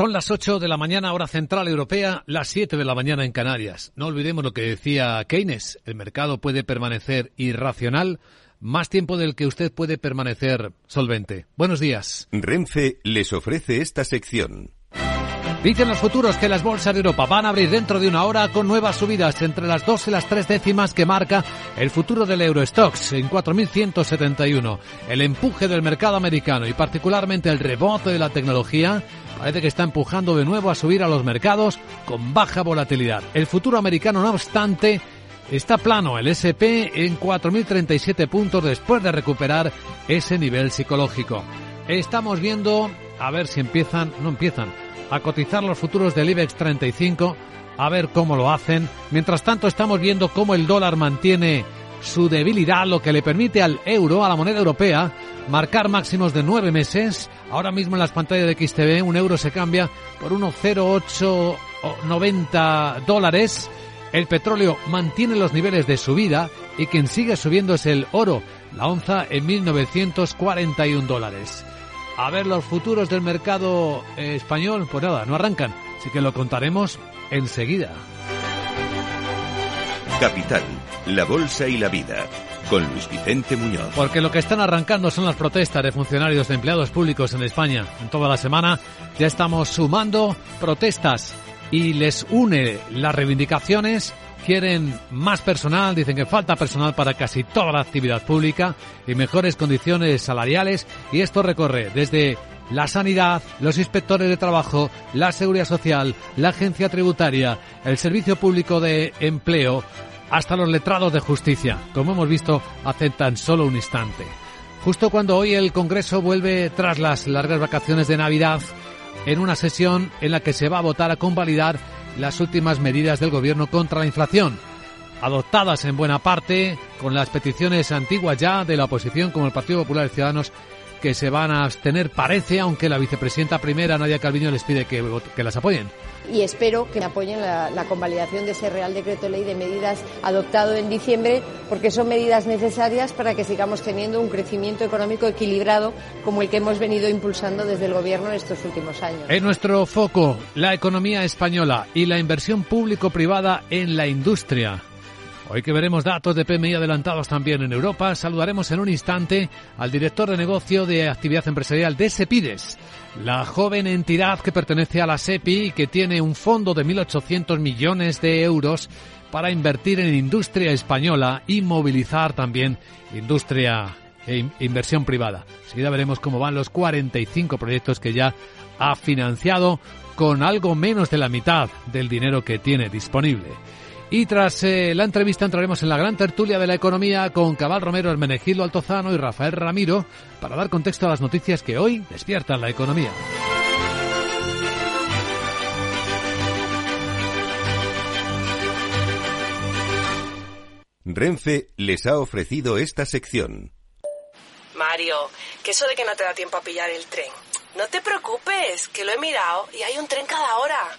Son las 8 de la mañana, hora central europea, las 7 de la mañana en Canarias. No olvidemos lo que decía Keynes. El mercado puede permanecer irracional más tiempo del que usted puede permanecer solvente. Buenos días. Renfe les ofrece esta sección. Dicen los futuros que las bolsas de Europa van a abrir dentro de una hora con nuevas subidas entre las dos y las tres décimas que marca el futuro del Eurostox en 4.171. El empuje del mercado americano y particularmente el rebote de la tecnología parece que está empujando de nuevo a subir a los mercados con baja volatilidad. El futuro americano, no obstante, está plano el SP en 4.037 puntos después de recuperar ese nivel psicológico. Estamos viendo, a ver si empiezan, no empiezan, a cotizar los futuros del IBEX 35, a ver cómo lo hacen. Mientras tanto, estamos viendo cómo el dólar mantiene su debilidad, lo que le permite al euro, a la moneda europea, marcar máximos de nueve meses. Ahora mismo en las pantallas de XTV un euro se cambia por 1,0890 dólares. El petróleo mantiene los niveles de subida y quien sigue subiendo es el oro, la onza en 1.941 dólares. A ver los futuros del mercado eh, español, pues nada, no arrancan, así que lo contaremos enseguida. Capital, la bolsa y la vida. Con Luis Vicente Muñoz. Porque lo que están arrancando son las protestas de funcionarios de empleados públicos en España. En toda la semana ya estamos sumando protestas y les une las reivindicaciones quieren más personal, dicen que falta personal para casi toda la actividad pública y mejores condiciones salariales y esto recorre desde la sanidad, los inspectores de trabajo, la seguridad social, la agencia tributaria, el servicio público de empleo, hasta los letrados de justicia, como hemos visto hace tan solo un instante. Justo cuando hoy el Congreso vuelve tras las largas vacaciones de Navidad, en una sesión en la que se va a votar a convalidar las últimas medidas del gobierno contra la inflación, adoptadas en buena parte con las peticiones antiguas ya de la oposición como el Partido Popular de Ciudadanos que se van a abstener, parece, aunque la vicepresidenta primera, Nadia Calviño, les pide que, que las apoyen. Y espero que apoyen la, la, convalidación de ese Real Decreto Ley de medidas adoptado en diciembre, porque son medidas necesarias para que sigamos teniendo un crecimiento económico equilibrado como el que hemos venido impulsando desde el Gobierno en estos últimos años. En nuestro foco, la economía española y la inversión público-privada en la industria. Hoy que veremos datos de PMI adelantados también en Europa, saludaremos en un instante al director de negocio de actividad empresarial de Sepides, la joven entidad que pertenece a la SEPI y que tiene un fondo de 1.800 millones de euros para invertir en industria española y movilizar también industria e inversión privada. Enseguida veremos cómo van los 45 proyectos que ya ha financiado con algo menos de la mitad del dinero que tiene disponible. Y tras eh, la entrevista entraremos en la gran tertulia de la economía con Cabal Romero, Hermenegildo Altozano y Rafael Ramiro para dar contexto a las noticias que hoy despiertan la economía. Renfe les ha ofrecido esta sección. Mario, que eso de que no te da tiempo a pillar el tren. No te preocupes, que lo he mirado y hay un tren cada hora.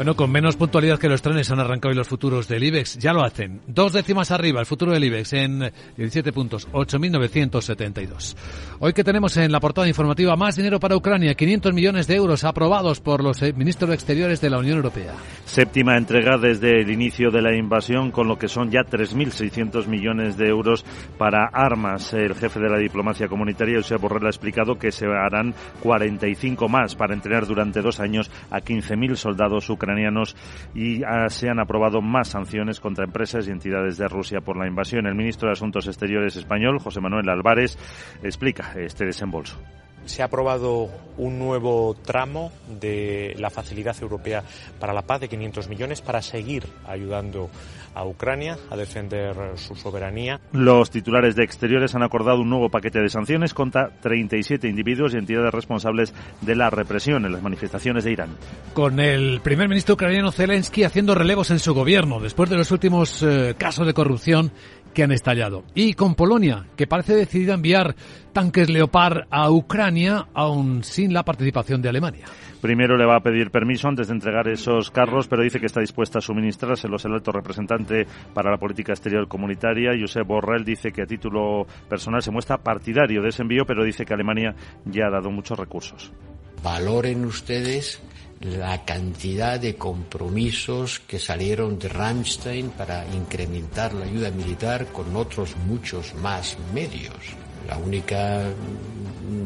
Bueno, con menos puntualidad que los trenes han arrancado hoy los futuros del IBEX. Ya lo hacen. Dos décimas arriba el futuro del IBEX en 17 puntos, 8.972. Hoy que tenemos en la portada informativa más dinero para Ucrania, 500 millones de euros aprobados por los eh, ministros de Exteriores de la Unión Europea. Séptima entrega desde el inicio de la invasión, con lo que son ya 3.600 millones de euros para armas. El jefe de la diplomacia comunitaria, Josep Borrell, ha explicado que se harán 45 más para entrenar durante dos años a 15.000 soldados ucranianos ucranianos y ah, se han aprobado más sanciones contra empresas y entidades de Rusia por la invasión. El ministro de Asuntos Exteriores español, José Manuel Álvarez, explica este desembolso. Se ha aprobado un nuevo tramo de la Facilidad Europea para la Paz de 500 millones para seguir ayudando a Ucrania, a defender su soberanía. Los titulares de Exteriores han acordado un nuevo paquete de sanciones contra 37 individuos y entidades responsables de la represión en las manifestaciones de Irán. Con el primer ministro ucraniano Zelensky haciendo relevos en su gobierno después de los últimos eh, casos de corrupción que han estallado. Y con Polonia, que parece decidida a enviar tanques Leopard a Ucrania, aún sin la participación de Alemania. Primero le va a pedir permiso antes de entregar esos carros, pero dice que está dispuesta a suministrárselos el alto representante para la política exterior comunitaria. Josep Borrell dice que a título personal se muestra partidario de ese envío, pero dice que Alemania ya ha dado muchos recursos. Valoren ustedes la cantidad de compromisos que salieron de Ramstein para incrementar la ayuda militar con otros muchos más medios. La única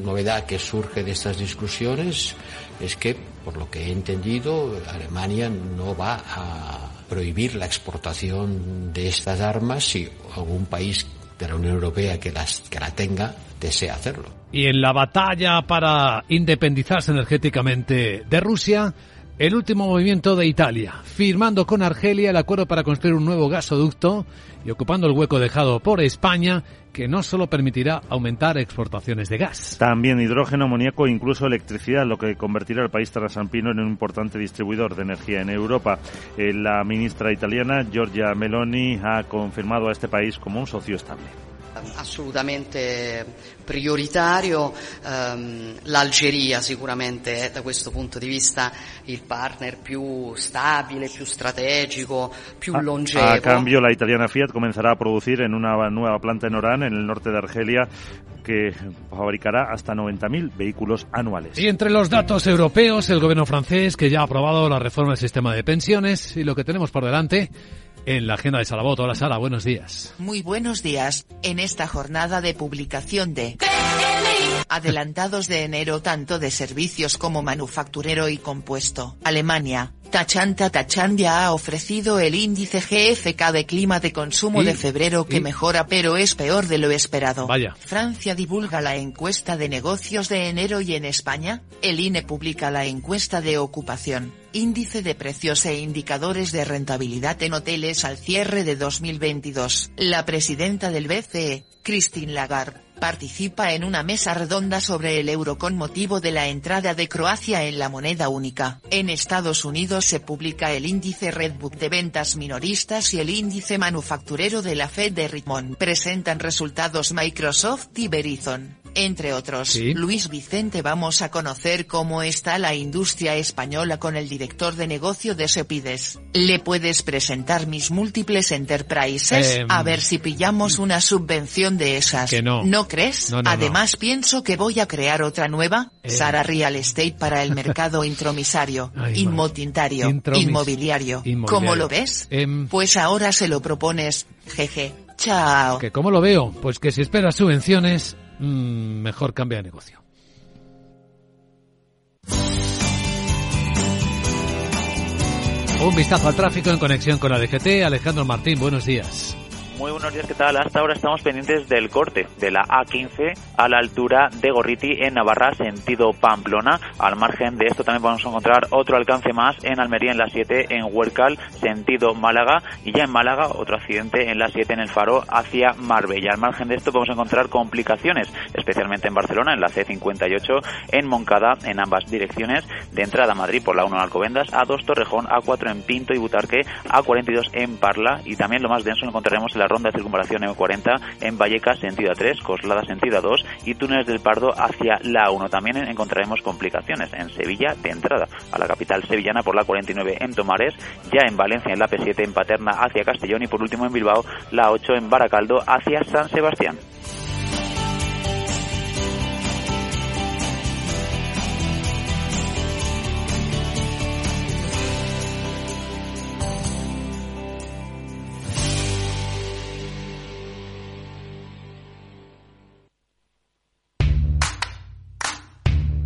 novedad que surge de estas discusiones es que, por lo que he entendido, Alemania no va a prohibir la exportación de estas armas si algún país de la Unión Europea que, las, que la tenga desea hacerlo. Y en la batalla para independizarse energéticamente de Rusia, el último movimiento de Italia, firmando con Argelia el acuerdo para construir un nuevo gasoducto y ocupando el hueco dejado por España, que no solo permitirá aumentar exportaciones de gas. También hidrógeno, amoníaco e incluso electricidad, lo que convertirá al país trasampino en un importante distribuidor de energía en Europa. Eh, la ministra italiana, Giorgia Meloni, ha confirmado a este país como un socio estable. Assolutamente prioritario. Um, L'Algeria sicuramente è da questo punto di vista il partner più stabile, più strategico, più a, longevo. A cambio, la italiana Fiat comenzará a producir en una nueva planta en Orán, en el norte de Argelia, que fabricará hasta 90.000 vehículos anuales. Y entre los datos europeos, el gobierno francés, que ya ha aprobado la reforma del sistema de pensiones, y lo que tenemos por delante en la agenda de Salabot. Hola Sara, buenos días. Muy buenos días. En esta jornada de publicación de adelantados de enero tanto de servicios como manufacturero y compuesto, Alemania, Tachanta Tachan ya ha ofrecido el índice GFK de clima de consumo ¿Y? de febrero que ¿Y? mejora pero es peor de lo esperado. Vaya. Francia divulga la encuesta de negocios de enero y en España, el INE publica la encuesta de ocupación, índice de precios e indicadores de rentabilidad en hoteles al cierre de 2022. La presidenta del BCE, Christine Lagarde, participa en una mesa redonda sobre el euro con motivo de la entrada de Croacia en la moneda única. En Estados Unidos se publica el índice Redbook de ventas minoristas y el índice manufacturero de la Fed de Richmond. Presentan resultados Microsoft y Verizon. Entre otros, Sí. Luis Vicente vamos a conocer cómo está la industria española con el director de negocio de Sepides. ¿Le puedes presentar mis múltiples enterprises? Em, a ver si pillamos una subvención de esas. Que no. ¿No crees? No, no, no. Además pienso que voy a crear otra nueva, Eh. Sara Real Estate para el mercado intromisario, Ay, inmotintario, Intromis- inmobiliario. inmobiliario. ¿Cómo lo ves? Em, Pues ahora se lo propones, jeje. Chao. que ¿Cómo lo veo? Pues que si esperas subvenciones, mm, mejor cambia de negocio. Un vistazo al tráfico en conexión con la DGT. Alejandro Martín, buenos días. Muy buenos días, ¿qué tal? Hasta ahora estamos pendientes del corte de la A15 a la altura de Gorriti en Navarra, sentido Pamplona. Al margen de esto también podemos encontrar otro alcance más en Almería en la 7, en Huercal, sentido Málaga. Y ya en Málaga, otro accidente en la 7 en el Faro hacia Marbella. Al margen de esto podemos encontrar complicaciones, especialmente en Barcelona, en la C58, en Moncada, en ambas direcciones, de entrada a Madrid por la 1 en Alcobendas, A2 Torrejón, A4 en Pinto y Butarque, A42 en Parla y también lo más denso encontraremos en la ronda de circunvalación M40 en Vallecas sentido A3, Coslada sentido A2 y túneles del Pardo hacia la 1. También encontraremos complicaciones en Sevilla de entrada a la capital sevillana por la 49 en Tomares, ya en Valencia en la P7 en Paterna hacia Castellón y por último en Bilbao la 8 en Baracaldo hacia San Sebastián.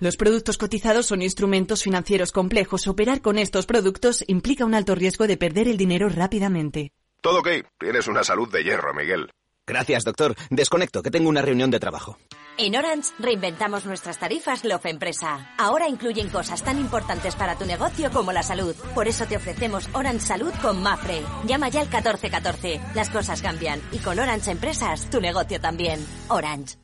Los productos cotizados son instrumentos financieros complejos. Operar con estos productos implica un alto riesgo de perder el dinero rápidamente. Todo ok. Tienes una salud de hierro, Miguel. Gracias, doctor. Desconecto, que tengo una reunión de trabajo. En Orange reinventamos nuestras tarifas Love Empresa. Ahora incluyen cosas tan importantes para tu negocio como la salud. Por eso te ofrecemos Orange Salud con Mafre. Llama ya al 1414. Las cosas cambian y con Orange Empresas tu negocio también. Orange.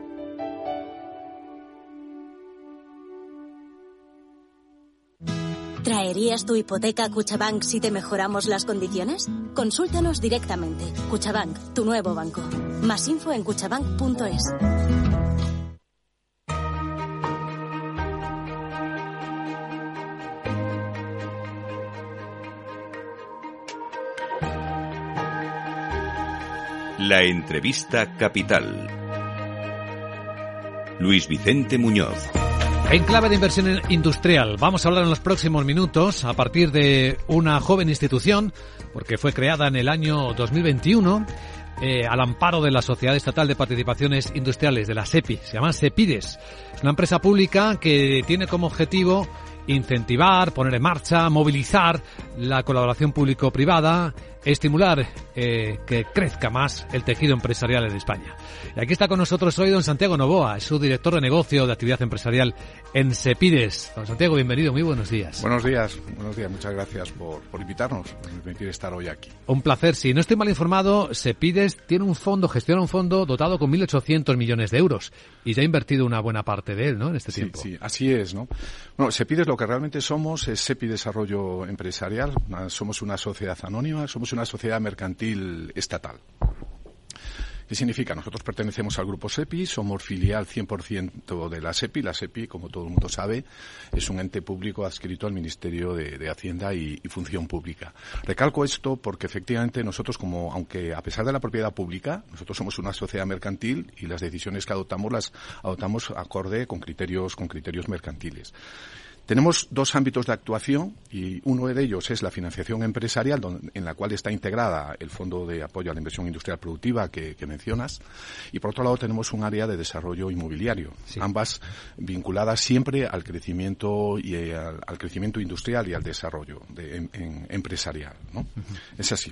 ¿Traerías tu hipoteca a Cuchabank si te mejoramos las condiciones? Consúltanos directamente. Cuchabank, tu nuevo banco. Más info en cuchabank.es. La entrevista capital. Luis Vicente Muñoz. En clave de inversión industrial, vamos a hablar en los próximos minutos a partir de una joven institución, porque fue creada en el año 2021 eh, al amparo de la Sociedad Estatal de Participaciones Industriales, de la SEPI. Se llama SEPIDES. Es una empresa pública que tiene como objetivo incentivar, poner en marcha, movilizar la colaboración público-privada, estimular eh, que crezca más el tejido empresarial en España. Y aquí está con nosotros hoy don Santiago Novoa, su director de negocio de actividad empresarial en Sepides. Don Santiago, bienvenido, muy buenos días. Buenos días, buenos días, muchas gracias por, por invitarnos, por permitir estar hoy aquí. Un placer, si no estoy mal informado, Sepides tiene un fondo, gestiona un fondo dotado con 1.800 millones de euros y ya ha invertido una buena parte de él, ¿no?, en este sí, tiempo. Sí, así es, ¿no? Bueno, Sepides lo que realmente somos es SEPI Desarrollo Empresarial, somos una sociedad anónima, somos una sociedad mercantil estatal. ¿Qué significa? Nosotros pertenecemos al grupo SEPI, somos filial 100% de la SEPI. La SEPI, como todo el mundo sabe, es un ente público adscrito al Ministerio de, Hacienda y, y, Función Pública. Recalco esto porque efectivamente nosotros, como, aunque a pesar de la propiedad pública, nosotros somos una sociedad mercantil y las decisiones que adoptamos las adoptamos acorde con criterios, con criterios mercantiles. Tenemos dos ámbitos de actuación y uno de ellos es la financiación empresarial, donde, en la cual está integrada el Fondo de Apoyo a la Inversión Industrial Productiva que, que mencionas. Y por otro lado tenemos un área de desarrollo inmobiliario, sí. ambas vinculadas siempre al crecimiento y eh, al, al, crecimiento industrial y al desarrollo de, en, en, empresarial. ¿no? Uh -huh. Es así.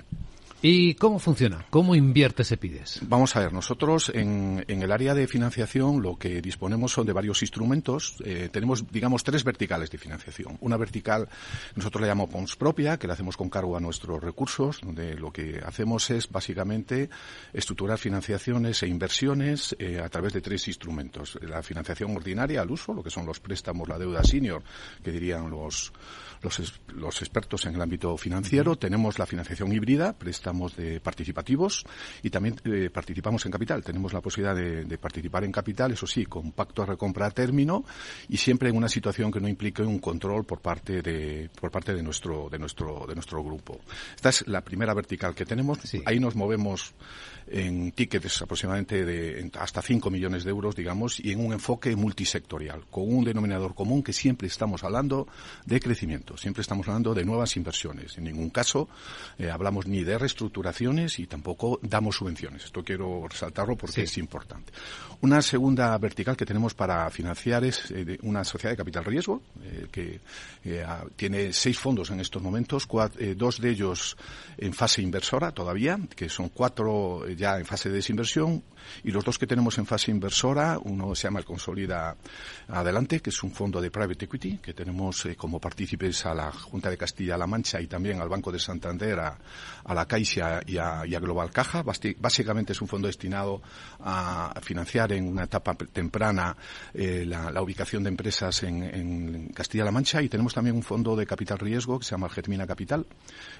¿Y cómo funciona? ¿Cómo invierte Sepides? Vamos a ver, nosotros en, en, el área de financiación lo que disponemos son de varios instrumentos. Eh, tenemos, digamos, tres verticales de financiación. Una vertical, nosotros la llamamos propia, que la hacemos con cargo a nuestros recursos, donde lo que hacemos es básicamente estructurar financiaciones e inversiones eh, a través de tres instrumentos. La financiación ordinaria al uso, lo que son los préstamos, la deuda senior, que dirían los los, los expertos en el ámbito financiero. Uh -huh. Tenemos la financiación híbrida, préstamos de participativos y también eh, participamos en capital. Tenemos la posibilidad de, de, participar en capital, eso sí, con pacto a recompra a término y siempre en una situación que no implique un control por parte de, por parte de nuestro, de nuestro, de nuestro grupo. Esta es la primera vertical que tenemos. Sí. Ahí nos movemos en tickets aproximadamente de hasta 5 millones de euros, digamos, y en un enfoque multisectorial, con un denominador común que siempre estamos hablando de crecimiento, siempre estamos hablando de nuevas inversiones. En ningún caso eh, hablamos ni de reestructuraciones y tampoco damos subvenciones. Esto quiero resaltarlo porque sí. es importante. Una segunda vertical que tenemos para financiar es eh, una sociedad de capital riesgo, eh, que tiene seis fondos en estos momentos, cuatro, dos de ellos en fase inversora todavía, que son cuatro ya en fase de desinversión y los dos que tenemos en fase inversora, uno se llama el Consolida Adelante, que es un fondo de private equity, que tenemos eh, como partícipes a la Junta de Castilla-La Mancha y también al Banco de Santander, a, la CAI País y a, Global Caja. Básicamente es un fondo destinado a financiar en una etapa temprana eh, la, ubicación de empresas en, Castilla-La Mancha y tenemos también un fondo de capital riesgo que se llama Germina Capital.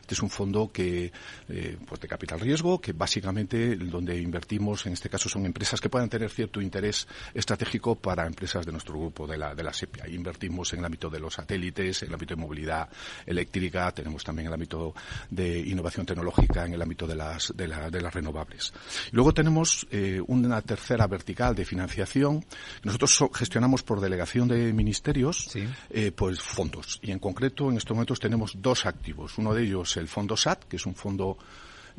Este es un fondo que, eh, pues de capital riesgo que básicamente donde invertimos, en este caso son empresas que puedan tener cierto interés estratégico para empresas de nuestro grupo de la, de la SEPIA. Invertimos en el ámbito de los satélites, en el ámbito de movilidad eléctrica, tenemos también el ámbito de innovación tecnológica, en el ámbito de las, de, las renovables. Y luego tenemos eh, una tercera vertical de financiación. Nosotros gestionamos por delegación de ministerios, eh, pues fondos. Y en concreto, en estos momentos tenemos dos activos. Uno de ellos, el fondo SAT, que es un fondo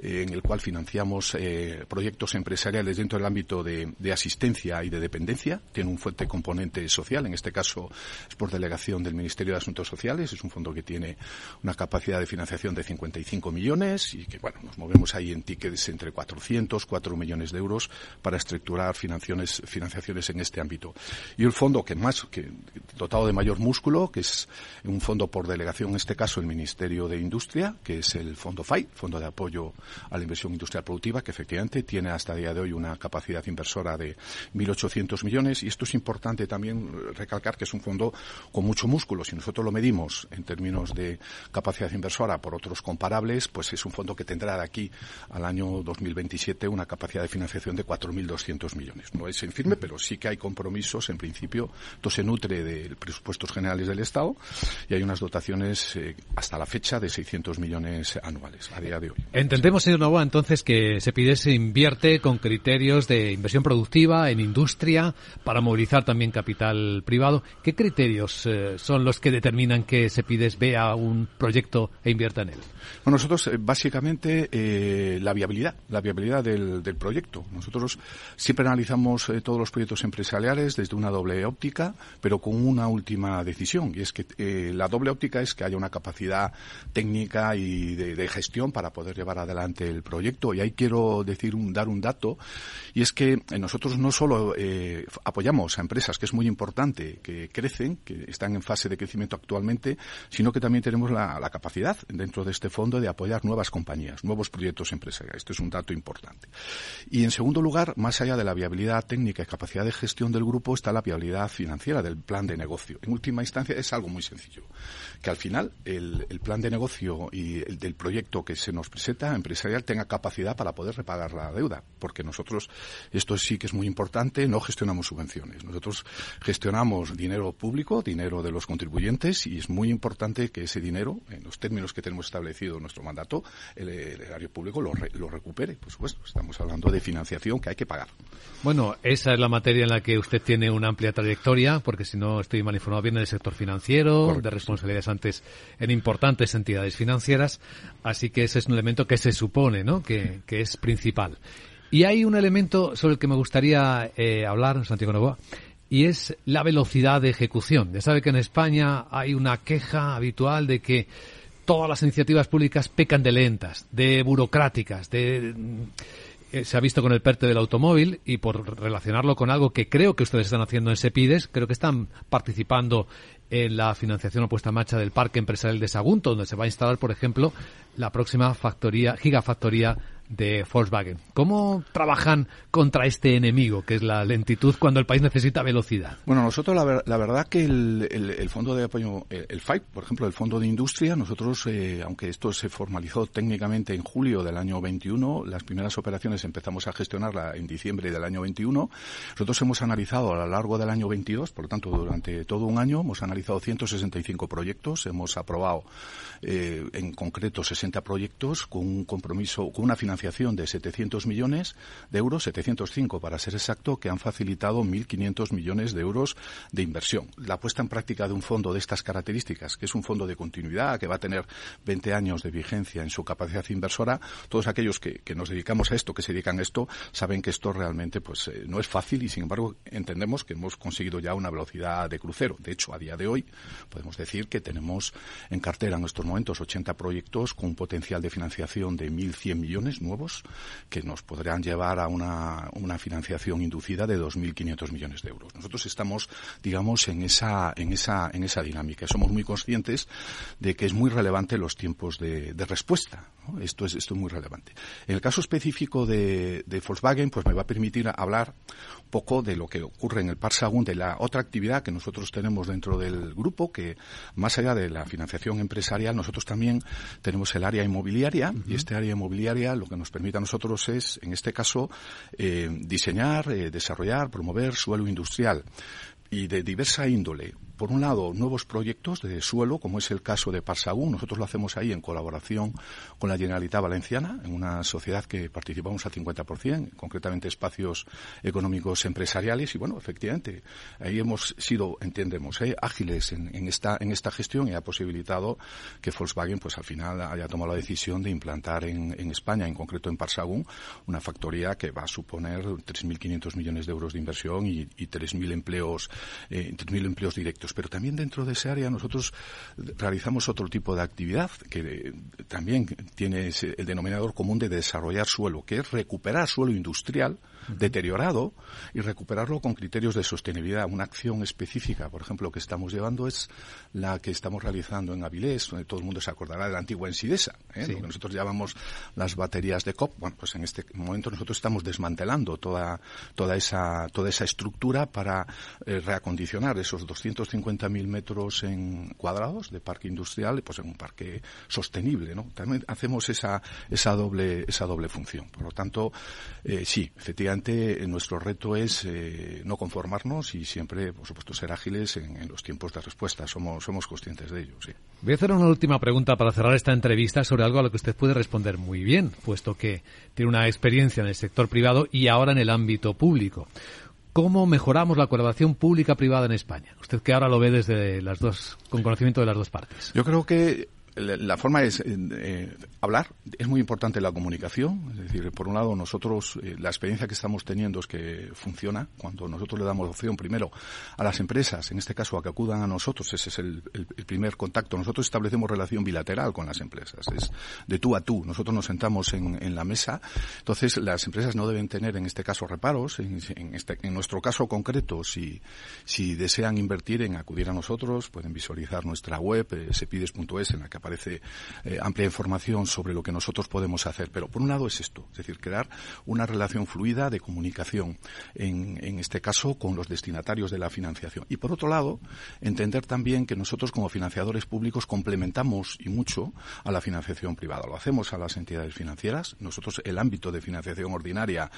en el cual financiamos eh, proyectos empresariales dentro del ámbito de, asistencia y de dependencia. Tiene un fuerte componente social, en este caso es por delegación del Ministerio de Asuntos Sociales. Es un fondo que tiene una capacidad de financiación de 55 millones y que, bueno, nos movemos ahí en tickets entre 400, 4 millones de euros para estructurar financiaciones en este ámbito. Y el fondo que más, que dotado de mayor músculo, que es un fondo por delegación, en este caso el Ministerio de Industria, que es el Fondo FAI, Fondo de Apoyo a la inversión industrial productiva, que efectivamente tiene hasta el día de hoy una capacidad inversora de 1.800 millones. Y esto es importante también recalcar que es un fondo con mucho músculo. Si nosotros lo medimos en términos de capacidad inversora por otros comparables, pues es un fondo que tendrá de aquí al año 2027 una capacidad de financiación de 4.200 millones. No es en firme, pero sí que hay compromisos, en principio. Esto se nutre de presupuestos generales del Estado y hay unas dotaciones eh, hasta la fecha de 600 millones anuales a día de hoy señor Novoa, entonces que se pide se invierte con criterios de inversión productiva en industria para movilizar también capital privado. ¿Qué criterios eh, son los que determinan que se pides vea un proyecto e invierta en él? Nosotros eh, básicamente eh, la viabilidad, la viabilidad del, proyecto. Nosotros siempre analizamos todos los proyectos empresariales desde una doble óptica, pero con una última decisión y es que la doble óptica es que haya una capacidad técnica y de gestión para poder llevar adelante el proyecto. Y ahí quiero decir un, dar un dato, y es que nosotros no solo eh, apoyamos a empresas, que es muy importante, que crecen, que están en fase de crecimiento actualmente, sino que también tenemos la, capacidad dentro de este fondo de apoyar nuevas compañías, nuevos proyectos empresariales. Esto es un dato importante. Y en segundo lugar, más allá de la viabilidad técnica y capacidad de gestión del grupo, está la viabilidad financiera del plan de negocio. En última instancia, es algo muy sencillo, que al final el, plan de negocio y el del proyecto que se nos presenta, empresarial tenga capacidad para poder repagar la deuda, porque nosotros, esto sí que es muy importante, no gestionamos subvenciones. Nosotros gestionamos dinero público, dinero de los contribuyentes, y es muy importante que ese dinero, en los términos que tenemos establecido en nuestro mandato, el, erario público lo, lo recupere. Por supuesto, estamos hablando de financiación que hay que pagar. Bueno, esa es la materia en la que usted tiene una amplia trayectoria, porque si no estoy mal informado, viene del sector financiero, de responsabilidades antes en importantes entidades financieras, así que ese es un elemento que se supone, ¿no? Que, es principal. Y hay un elemento sobre el que me gustaría eh, hablar, Santiago Novoa, y es la velocidad de ejecución. Ya sabe que en España hay una queja habitual de que todas las iniciativas públicas pecan de lentas, de burocráticas, de eh, se ha visto con el PERTE del automóvil y por relacionarlo con algo que creo que ustedes están haciendo en SEPIDES, creo que están participando en la financiación o puesta en marcha del Parque Empresarial de Sagunto, donde se va a instalar, por ejemplo, la próxima factoría, gigafactoría de Volkswagen. ¿Cómo trabajan contra este enemigo, que es la lentitud, cuando el país necesita velocidad? Bueno, nosotros la, verdad que el, fondo de apoyo, el, FIPE, por ejemplo, el fondo de industria, nosotros, eh, aunque esto se formalizó técnicamente en julio del año 21, las primeras operaciones empezamos a gestionarla en diciembre del año 21. Nosotros hemos analizado a lo largo del año 22, por lo tanto, durante todo un año, hemos analizado 165 proyectos, hemos aprobado eh, en concreto 60 proyectos con un compromiso, con una financiación de 700 millones de euros, 705 para ser exacto, que han facilitado 1.500 millones de euros de inversión. La puesta en práctica de un fondo de estas características, que es un fondo de continuidad, que va a tener 20 años de vigencia en su capacidad inversora, todos aquellos que, nos dedicamos a esto, que se dedican a esto, saben que esto realmente pues eh, no es fácil y sin embargo entendemos que hemos conseguido ya una velocidad de crucero. De hecho, a día de hoy podemos decir que tenemos en cartera en estos momentos 80 proyectos con un potencial de financiación de 1.100 millones, nuevos que nos podrían llevar a una, financiación inducida de 2.500 millones de euros. Nosotros estamos, digamos, en esa, en esa, en esa dinámica. Somos muy conscientes de que es muy relevante los tiempos de, respuesta. Esto, es, esto es muy relevante. En el caso específico de, de Volkswagen, pues me va a permitir hablar un poco de lo que ocurre en el Parsagun, de la otra actividad que nosotros tenemos dentro del grupo, que más allá de la financiación empresarial, nosotros también tenemos el área inmobiliaria y este área inmobiliaria lo que nos permite a nosotros es, en este caso, eh, diseñar, eh, desarrollar, promover suelo industrial y de diversa índole por un lado, nuevos proyectos de suelo, como es el caso de Parsagún. Nosotros lo hacemos ahí en colaboración con la Generalitat Valenciana, en una sociedad que participamos al 50%, concretamente espacios económicos empresariales. Y bueno, efectivamente, ahí hemos sido, entendemos, ¿eh? ágiles en, esta, gestión y ha posibilitado que Volkswagen, pues al final, haya tomado la decisión de implantar en, España, en concreto en Parsagún, una factoría que va a suponer 3.500 millones de euros de inversión y, y 3.000 empleos, eh, 3.000 empleos directos pero también dentro de ese área nosotros realizamos otro tipo de actividad que también tiene el denominador común de desarrollar suelo, que es recuperar suelo industrial deteriorado y recuperarlo con criterios de sostenibilidad. Una acción específica, por ejemplo, que estamos llevando es la que estamos realizando en Avilés, donde todo el mundo se acordará de la antigua Ensidesa, ¿eh? lo que nosotros llamamos las baterías de COP. Bueno, pues en este momento nosotros estamos desmantelando toda, toda, esa, toda esa estructura para eh, reacondicionar esos 250.000 metros en cuadrados de parque industrial pues en un parque sostenible. ¿no? También hacemos esa, esa, doble, esa doble función. Por lo tanto, eh, sí, efectivamente, eh, nuestro reto es eh, no conformarnos y siempre, por supuesto, ser ágiles en, los tiempos de respuesta. Somos, somos conscientes de ello, sí. Voy a hacer una última pregunta para cerrar esta entrevista sobre algo a lo que usted puede responder muy bien, puesto que tiene una experiencia en el sector privado y ahora en el ámbito público. ¿Cómo mejoramos la colaboración pública-privada en España? Usted que ahora lo ve desde las dos, con conocimiento de las dos partes. Yo creo que la, forma es eh, hablar. Es muy importante la comunicación. Es decir, por un lado, nosotros, eh, la experiencia que estamos teniendo es que funciona. Cuando nosotros le damos opción primero a las empresas, en este caso a que acudan a nosotros, ese es el, primer contacto. Nosotros establecemos relación bilateral con las empresas. Es de tú a tú. Nosotros nos sentamos en, en la mesa. Entonces, las empresas no deben tener, en este caso, reparos. En, en, este, en nuestro caso concreto, si, si desean invertir en acudir a nosotros, pueden visualizar nuestra web, eh, sepides.es, en la que aparece eh, amplia información sobre lo que nosotros podemos hacer. Pero por un lado es esto, es decir, crear una relación fluida de comunicación, en, en este caso con los destinatarios de la financiación. Y por otro lado, entender también que nosotros como financiadores públicos complementamos y mucho a la financiación privada. Lo hacemos a las entidades financieras. Nosotros el ámbito de financiación ordinaria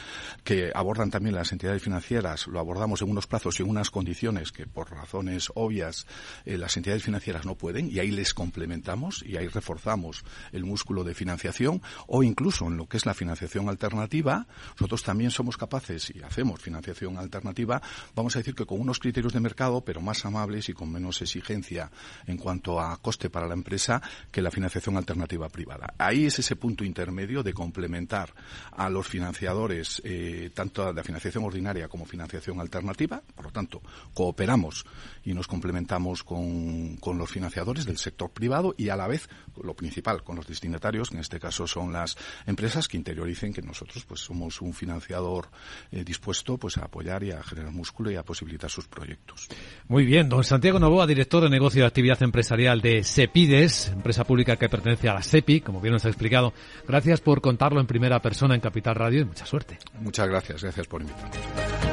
que abordan también las entidades financieras lo abordamos en unos plazos y en unas condiciones que por razones obvias eh, las entidades financieras no pueden y ahí les complementamos y ahí reforzamos el músculo de financiación o incluso en lo que es la financiación alternativa, nosotros también somos capaces y hacemos financiación alternativa, vamos a decir que con unos criterios de mercado, pero más amables y con menos exigencia en cuanto a coste para la empresa que la financiación alternativa privada. Ahí es ese punto intermedio de complementar a los financiadores, eh, tanto la financiación ordinaria como financiación alternativa, por lo tanto, cooperamos y nos complementamos con, con los financiadores del sector privado y a la vez, lo principal, con los destinatarios, que en este caso son las empresas que interioricen que nosotros pues somos un financiador eh, dispuesto pues a apoyar y a generar músculo y a posibilitar sus proyectos. Muy bien, don Santiago Novoa, director de negocio de actividad empresarial de Sepides, empresa pública que pertenece a la SEPI, como bien nos ha explicado. Gracias por contarlo en primera persona en Capital Radio y mucha suerte. Muchas gracias, gracias por invitarnos.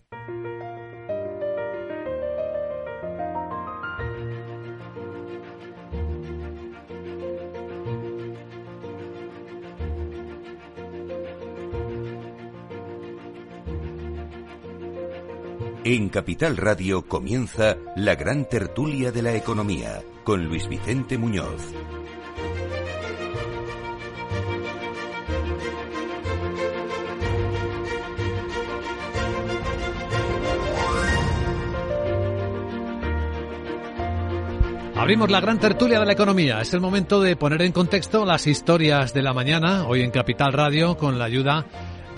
En Capital Radio comienza la gran tertulia de la economía con Luis Vicente Muñoz. Abrimos la gran tertulia de la economía. Es el momento de poner en contexto las historias de la mañana, hoy en Capital Radio, con la ayuda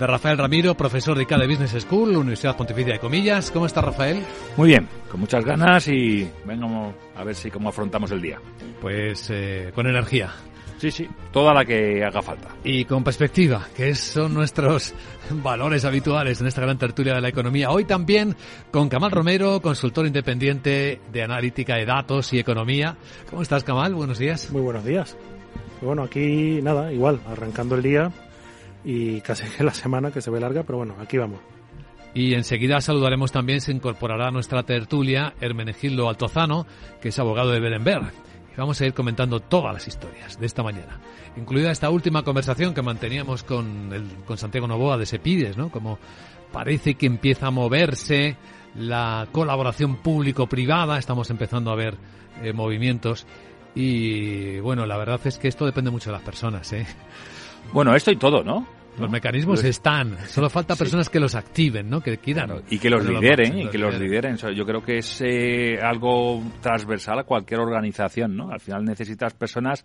de Rafael Ramiro, profesor de ICADE Business School, Universidad Pontificia de Comillas. ¿Cómo está Rafael? Muy bien, con muchas ganas y venga a ver si cómo afrontamos el día. Pues eh, con energía. Sí, sí, toda la que haga falta. Y con perspectiva, que son nuestros valores habituales en esta gran tertulia de la economía. Hoy también con Camal Romero, consultor independiente de analítica de datos y economía. ¿Cómo estás, Camal? Buenos días. Muy buenos días. Bueno, aquí nada, igual, arrancando el día y casi que la semana que se ve larga, pero bueno, aquí vamos. Y enseguida saludaremos también, se incorporará a nuestra tertulia Hermenegildo Altozano, que es abogado de Berenberg. Y vamos a ir comentando todas las historias de esta mañana, incluida esta última conversación que manteníamos con, el, con Santiago Novoa de Sepides, ¿no? Como parece que empieza a moverse la colaboración público-privada, estamos empezando a ver eh, movimientos y bueno, la verdad es que esto depende mucho de las personas, ¿eh? Bueno, esto y todo, ¿no? Los mecanismos están, solo falta personas que los activen, ¿no? Que quieran. y que los lideren, y que los lideren. Yo creo que es eh, algo transversal a cualquier organización, ¿no? Al final necesitas personas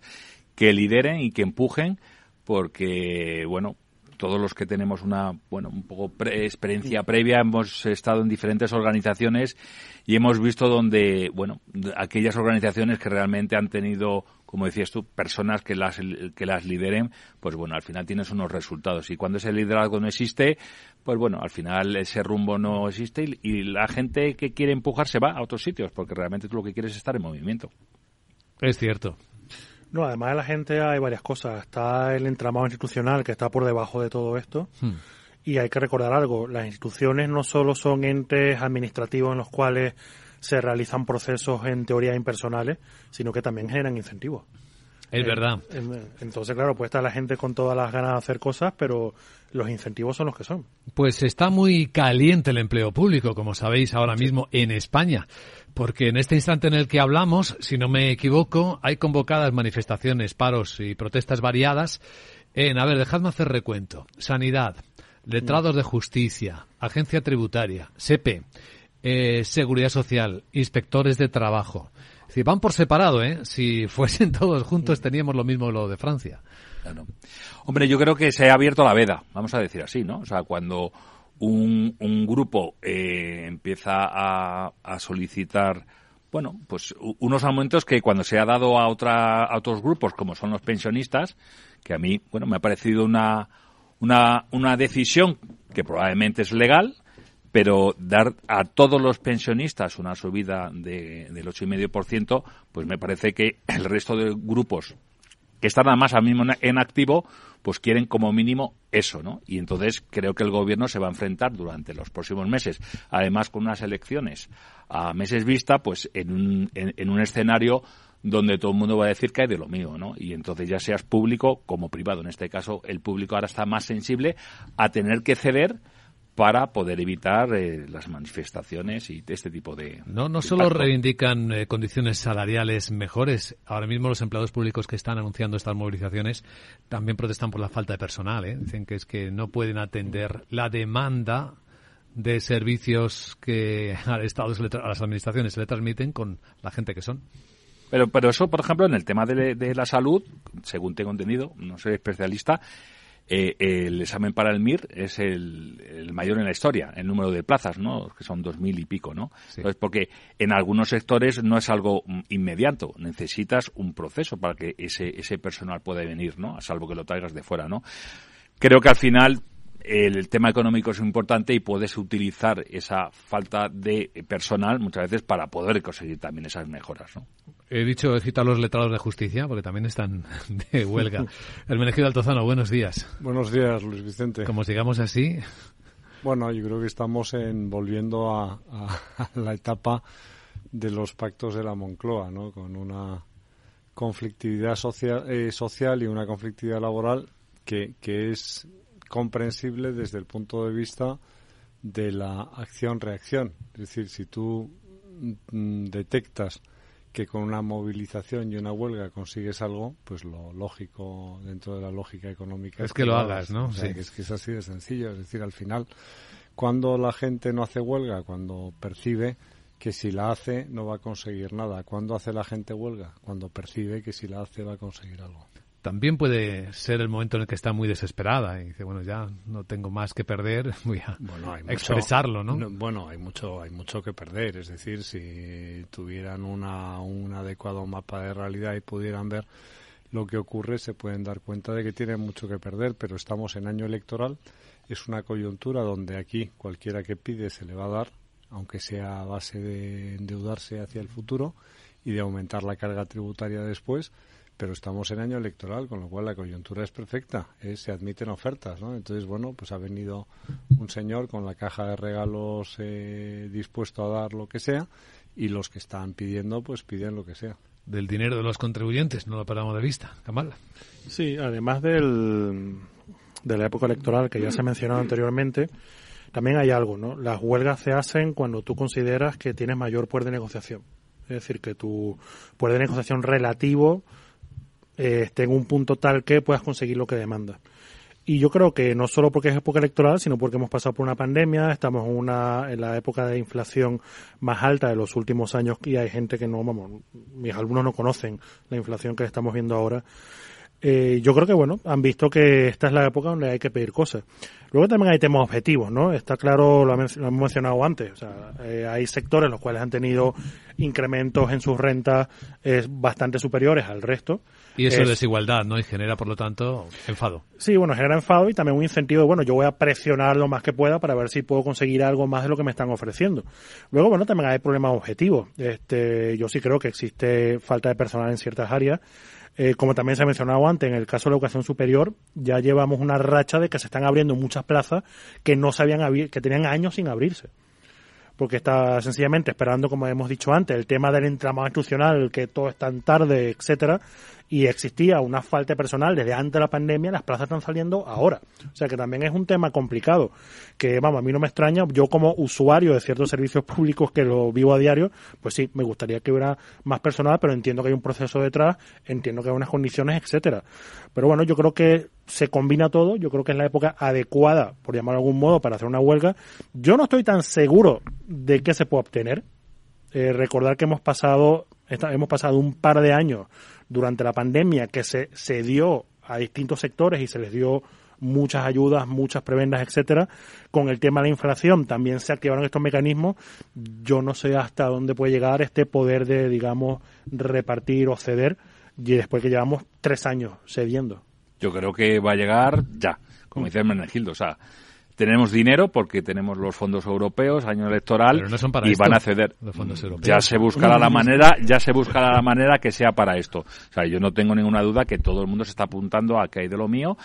que lideren y que empujen, porque, bueno, todos los que tenemos una, bueno, un poco experiencia previa hemos estado en diferentes organizaciones y hemos visto donde, bueno, aquellas organizaciones que realmente han tenido, como decías tú, personas que las, que las lideren, pues bueno, al final tienes unos resultados. Y cuando ese liderazgo no existe, pues bueno, al final ese rumbo no existe y, y la gente que quiere empujar se va a otros sitios, porque realmente tú lo que quieres es estar en movimiento. Es cierto. No, además de la gente hay varias cosas. Está el entramado institucional que está por debajo de todo esto. Hmm. Y hay que recordar algo. Las instituciones no solo son entes administrativos en los cuales se realizan procesos en teoría impersonales, sino que también generan incentivos. Es Eh, verdad. em, Entonces, claro, puede estar la gente con todas las ganas de hacer cosas, pero los incentivos son los que son. Pues está muy caliente el empleo público, como sabéis ahora mismo en España, porque en este instante en el que hablamos, si no me equivoco, hay convocadas manifestaciones, paros y protestas variadas en, a ver, dejadme hacer recuento, sanidad, letrados de justicia, agencia tributaria, SEPE, eh, seguridad social, inspectores de trabajo. Es decir, van por separado, ¿eh? Si fuesen todos juntos teníamos lo mismo lo de Francia. Claro. Hombre, yo creo que se ha abierto la veda, vamos a decir así, ¿no? O sea, cuando un, un grupo eh, empieza a, a solicitar, bueno, pues unos aumentos que cuando se ha dado a, otra, a otros grupos, como son los pensionistas, que a mí, bueno, me ha parecido una, una, una decisión que probablemente es legal, pero dar a todos los pensionistas una subida de, del 8,5%, pues me parece que el resto de grupos que están además al mismo en activo, pues quieren como mínimo eso, ¿no? Y entonces creo que el gobierno se va a enfrentar durante los próximos meses, además con unas elecciones a meses vista, pues en un, en, en un escenario donde todo el mundo va a decir que hay de lo mío, ¿no? Y entonces ya seas público como privado. En este caso, el público ahora está más sensible a tener que ceder para poder evitar eh, las manifestaciones y este tipo de No, no de solo impacto. reivindican eh, condiciones salariales mejores. Ahora mismo los empleados públicos que están anunciando estas movilizaciones también protestan por la falta de personal. ¿eh? Dicen que es que no pueden atender la demanda de servicios que al Estado, se le tra- a las administraciones se le transmiten con la gente que son. Pero, pero eso, por ejemplo, en el tema de, de la salud, según tengo entendido, no soy especialista, eh, el examen para el MIR es el, el mayor en la historia, el número de plazas, ¿no? Que son dos mil y pico, ¿no? Entonces, porque en algunos sectores no es algo inmediato, necesitas un proceso para que ese, ese personal pueda venir, ¿no? A salvo que lo traigas de fuera, ¿no? Creo que al final el tema económico es importante y puedes utilizar esa falta de personal muchas veces para poder conseguir también esas mejoras. ¿no? He dicho, he citado a los letrados de justicia porque también están de huelga. El Menegido Altozano, buenos días. Buenos días, Luis Vicente. Como sigamos así. Bueno, yo creo que estamos en, volviendo a, la etapa de los pactos de la Moncloa, ¿no? Con una conflictividad social, eh, social y una conflictividad laboral que, que es comprensible desde el punto de vista de la acción-reacción. Es decir, si tú mm, detectas que con una movilización y una huelga consigues algo, pues lo lógico dentro de la lógica económica es, que, lo hagas, ¿no? sí. es que es así de sencillo. Es decir, al final, cuando la gente no hace huelga, cuando percibe que si la hace no va a conseguir nada. ¿Cuándo hace la gente huelga? Cuando percibe que si la hace va a conseguir algo también puede ser el momento en el que está muy desesperada y dice, bueno, ya no tengo más que perder, voy a expresarlo, ¿no? Bueno, hay mucho, hay mucho que perder. Es decir, si tuvieran una, un adecuado mapa de realidad y pudieran ver lo que ocurre, se pueden dar cuenta de que tienen mucho que perder, pero estamos en año electoral. Es una coyuntura donde aquí cualquiera que pide se le va a dar, aunque sea a base de endeudarse hacia el futuro y de aumentar la carga tributaria después pero estamos en año electoral, con lo cual la coyuntura es perfecta, ¿eh? se admiten ofertas, ¿no? Entonces, bueno, pues ha venido un señor con la caja de regalos eh, dispuesto a dar lo que sea y los que están pidiendo, pues piden lo que sea. Del dinero de los contribuyentes, no lo paramos de vista, Kamal. Sí, además del, de la época electoral que ya se ha mencionado anteriormente, también hay algo, ¿no? Las huelgas se hacen cuando tú consideras que tienes mayor poder de negociación. Es decir, que tu poder de negociación relativo esté en un punto tal que puedas conseguir lo que demanda. Y yo creo que no solo porque es época electoral, sino porque hemos pasado por una pandemia, estamos en, una, en la época de inflación más alta de los últimos años y hay gente que no, vamos, mis alumnos no conocen la inflación que estamos viendo ahora. Eh, yo creo que, bueno, han visto que esta es la época donde hay que pedir cosas. Luego también hay temas objetivos, ¿no? Está claro, lo, hemos mencionado antes, o sea, eh, hay sectores los cuales han tenido incrementos en sus rentas eh, bastante superiores al resto. Y eso es desigualdad, ¿no? Y genera, por lo tanto, enfado. Sí, bueno, genera enfado y también un incentivo de, bueno, yo voy a presionar lo más que pueda para ver si puedo conseguir algo más de lo que me están ofreciendo. Luego, bueno, también hay problemas objetivos. Este, yo sí creo que existe falta de personal en ciertas áreas. Eh, como también se ha mencionado antes, en el caso de la educación superior, ya llevamos una racha de que se están abriendo muchas plazas que no sabían que tenían años sin abrirse porque está sencillamente esperando, como hemos dicho antes, el tema del entramado institucional, que todo es tan tarde, etcétera, y existía una falta de personal desde antes de la pandemia, las plazas están saliendo ahora. O sea que también es un tema complicado, que vamos, a mí no me extraña, yo como usuario de ciertos servicios públicos que lo vivo a diario, pues sí, me gustaría que hubiera más personal, pero entiendo que hay un proceso detrás, entiendo que hay unas condiciones, etcétera. Pero bueno, yo creo que se combina todo, yo creo que es la época adecuada, por llamarlo de algún modo, para hacer una huelga. Yo no estoy tan seguro de qué se puede obtener. Eh, recordar que hemos pasado, hemos pasado un par de años durante la pandemia que se, se dio a distintos sectores y se les dio muchas ayudas, muchas prebendas, etcétera. Con el tema de la inflación también se activaron estos mecanismos. Yo no sé hasta dónde puede llegar este poder de, digamos, repartir o ceder y después que llevamos tres años cediendo. Yo creo que va a llegar ya, como dice Menegildo, o sea, tenemos dinero porque tenemos los fondos europeos, año electoral, y van a ceder. Ya se buscará la manera, ya se buscará la manera que sea para esto. O sea, yo no tengo ninguna duda que todo el mundo se está apuntando a que hay de lo mío,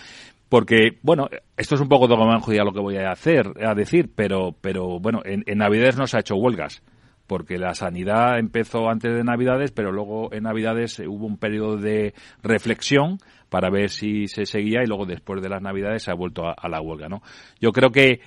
porque, bueno, esto es un poco de ya lo que voy a hacer, a decir, pero, pero bueno, en, en Navidades no se ha hecho huelgas porque la sanidad empezó antes de Navidades, pero luego en Navidades hubo un periodo de reflexión para ver si se seguía y luego después de las Navidades se ha vuelto a, la huelga, ¿no? Yo creo que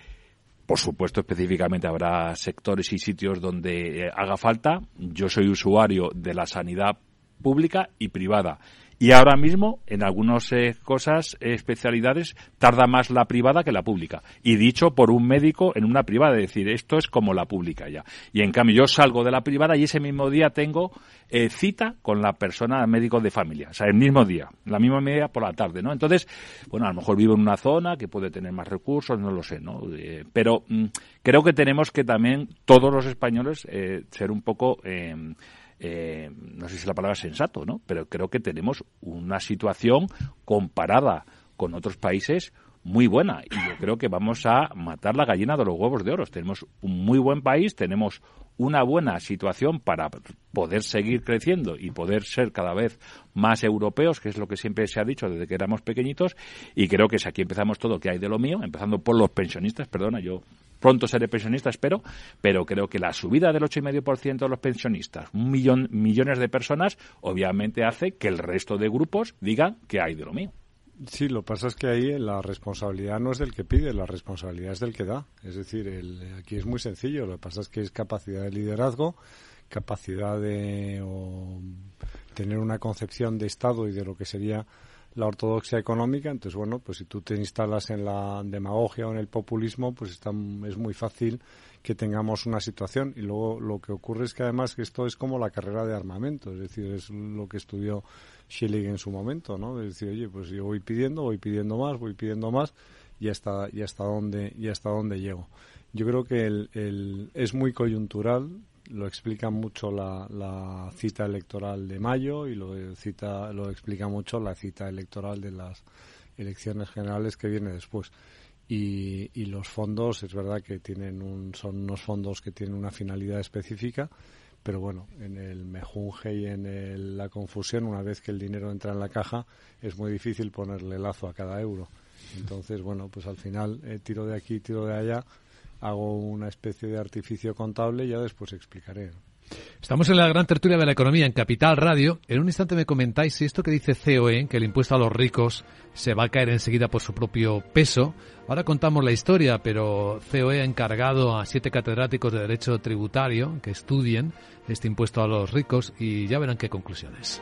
por supuesto, específicamente habrá sectores y sitios donde eh, haga falta. Yo soy usuario de la sanidad pública y privada. Y ahora mismo, en algunas eh, cosas, eh, especialidades, tarda más la privada que la pública. Y dicho por un médico en una privada, es decir, esto es como la pública ya. Y en cambio, yo salgo de la privada y ese mismo día tengo eh, cita con la persona médico de familia. O sea, el mismo día, la misma media por la tarde, ¿no? Entonces, bueno, a lo mejor vivo en una zona que puede tener más recursos, no lo sé, ¿no? pero mm, creo que tenemos que también, todos los españoles, ser un poco eh, no sé si la palabra es sensato, ¿no? Pero creo que tenemos una situación comparada con otros países muy buena y yo creo que vamos a matar la gallina de los huevos de oro. Tenemos un muy buen país, tenemos una buena situación para poder seguir creciendo y poder ser cada vez más europeos, que es lo que siempre se ha dicho desde que éramos pequeñitos, y creo que si aquí empezamos todo que hay de lo mío, empezando por los pensionistas, perdona, yo pronto seré pensionista, espero, pero creo que la subida del 8,5% de los pensionistas, un millón, millones de personas, obviamente hace que el resto de grupos digan que hay de lo mío. Sí, lo pasa es que ahí la responsabilidad no es del que pide, la responsabilidad es del que da. Es decir, el, aquí es muy sencillo, lo que pasa es que es capacidad de liderazgo, capacidad de tener una concepción de Estado y de lo que sería la ortodoxia económica. Entonces, bueno, pues si tú te instalas en la demagogia o en el populismo, pues está, es muy fácil que tengamos una situación. Y luego lo que ocurre es que además que esto es como la carrera de armamento, es decir, es lo que estudió Schilling en su momento, ¿no? Es decir, oye, pues yo voy pidiendo, voy pidiendo más, voy pidiendo más y hasta, y hasta dónde, y hasta dónde llego. Yo creo que el, es muy coyuntural, lo explica mucho la, la, cita electoral de mayo y lo, cita, lo explica mucho la cita electoral de las elecciones generales que viene después. Y, y los fondos, es verdad que tienen un, son unos fondos que tienen una finalidad específica, pero bueno, en el mejunje y en la confusión, una vez que el dinero entra en la caja, es muy difícil ponerle lazo a cada euro. Entonces, bueno, pues al final eh, tiro de aquí, tiro de allá, hago una especie de artificio contable ya después explicaré. Estamos en la gran tertulia de la economía en Capital Radio. En un instante me comentáis si esto que dice COE, que el impuesto a los ricos se va a caer enseguida por su propio peso. Ahora contamos la historia, pero COE ha encargado a siete catedráticos de Derecho Tributario que estudien este impuesto a los ricos y ya verán qué conclusiones.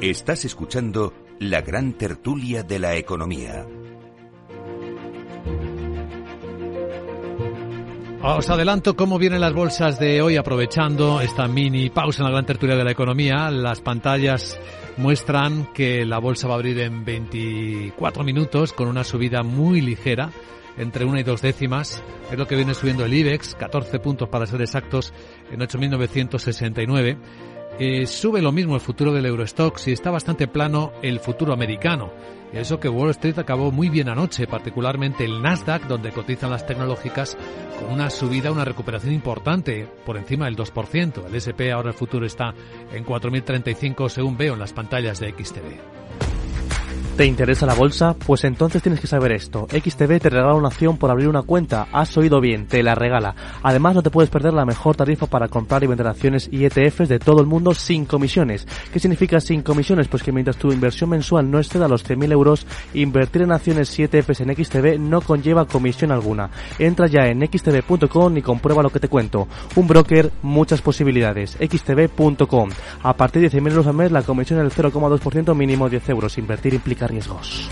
Estás escuchando la gran tertulia de la economía. Os adelanto cómo vienen las bolsas de hoy aprovechando esta mini pausa en la gran tertulia de la economía. Las pantallas muestran que la bolsa va a abrir en 24 minutos con una subida muy ligera entre una y dos décimas. Es lo que viene subiendo el IBEX, 14 puntos para ser exactos, en 8.969. Eh, sube lo mismo el futuro del Eurostock y está bastante plano el futuro americano. Eso que Wall Street acabó muy bien anoche, particularmente el Nasdaq, donde cotizan las tecnológicas, con una subida, una recuperación importante, por encima del 2%. El SP ahora el futuro está en 4.035 según veo en las pantallas de XTV. ¿Te interesa la bolsa? Pues entonces tienes que saber esto. XTB te regala una acción por abrir una cuenta. Has oído bien, te la regala. Además no te puedes perder la mejor tarifa para comprar y vender acciones y ETFs de todo el mundo sin comisiones. ¿Qué significa sin comisiones? Pues que mientras tu inversión mensual no exceda los 100.000 euros, invertir en acciones y ETFs en XTB no conlleva comisión alguna. Entra ya en xtb.com y comprueba lo que te cuento. Un broker, muchas posibilidades. xtb.com. A partir de 100.000 euros al mes la comisión es el 0,2% mínimo 10 euros. Invertir implica riesgos.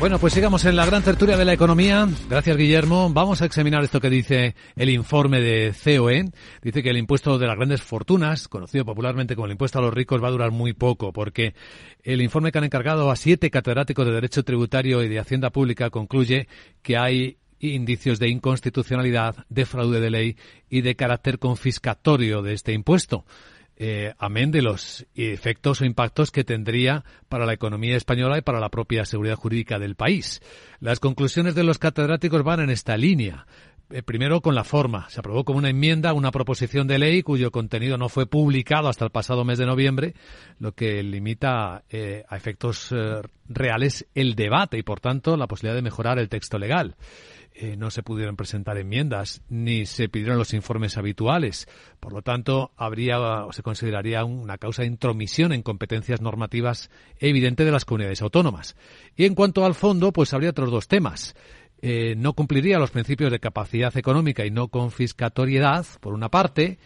Bueno, pues sigamos en la gran tertulia de la economía. Gracias, Guillermo. Vamos a examinar esto que dice el informe de COE. Dice que el impuesto de las grandes fortunas, conocido popularmente como el impuesto a los ricos, va a durar muy poco, porque el informe que han encargado a siete catedráticos de Derecho Tributario y de Hacienda Pública concluye que hay indicios de inconstitucionalidad, de fraude de ley y de carácter confiscatorio de este impuesto eh, amén de los efectos o impactos que tendría para la economía española y para la propia seguridad jurídica del país. Las conclusiones de los catedráticos van en esta línea. Eh, primero con la forma. Se aprobó como una enmienda una proposición de ley cuyo contenido no fue publicado hasta el pasado mes de noviembre, lo que limita eh, a efectos eh, reales el debate y, por tanto, la posibilidad de mejorar el texto legal. Eh, no se pudieron presentar enmiendas ni se pidieron los informes habituales. Por lo tanto, habría o se consideraría una causa de intromisión en competencias normativas evidente de las comunidades autónomas. Y en cuanto al fondo, pues habría otros dos temas. eh, no cumpliría los principios de capacidad económica y no confiscatoriedad, por una parte,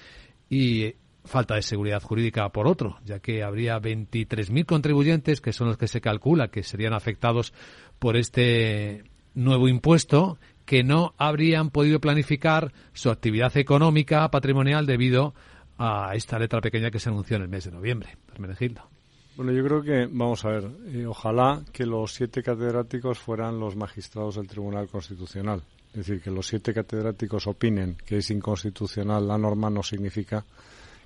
y falta de seguridad jurídica por otro, ya que habría 23.000 contribuyentes que son los que se calcula que serían afectados por este nuevo impuesto que no habrían podido planificar su actividad económica patrimonial debido a esta letra pequeña que se anunció en el mes de noviembre. Hermenegildo. Bueno, yo creo que, vamos a ver, eh, ojalá que los siete catedráticos fueran los magistrados del Tribunal Constitucional. Es decir, que los siete catedráticos opinen que es inconstitucional la norma no significa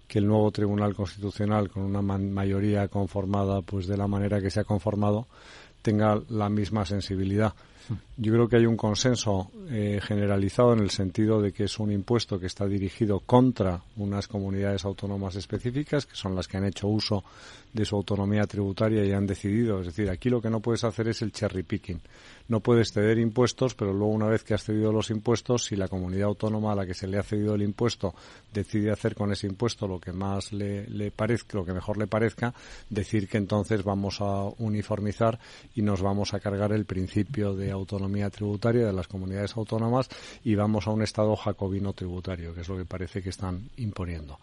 que el nuevo Tribunal Constitucional, con una mayoría conformada pues de la manera que se ha conformado, tenga la misma sensibilidad. Yo creo que hay un consenso eh, generalizado en el sentido de que es un impuesto que está dirigido contra unas comunidades autónomas específicas, que son las que han hecho uso de su autonomía tributaria y han decidido. Es decir, aquí lo que no puedes hacer es el cherry picking. No puedes ceder impuestos, pero luego una vez que has cedido los impuestos, si la comunidad autónoma a la que se le ha cedido el impuesto decide hacer con ese impuesto lo que más le, le parezca, lo que mejor le parezca, decir que entonces vamos a uniformizar y nos vamos a cargar el principio de autonomía tributaria de las comunidades autónomas y vamos a un estado jacobino tributario, que es lo que parece que están imponiendo.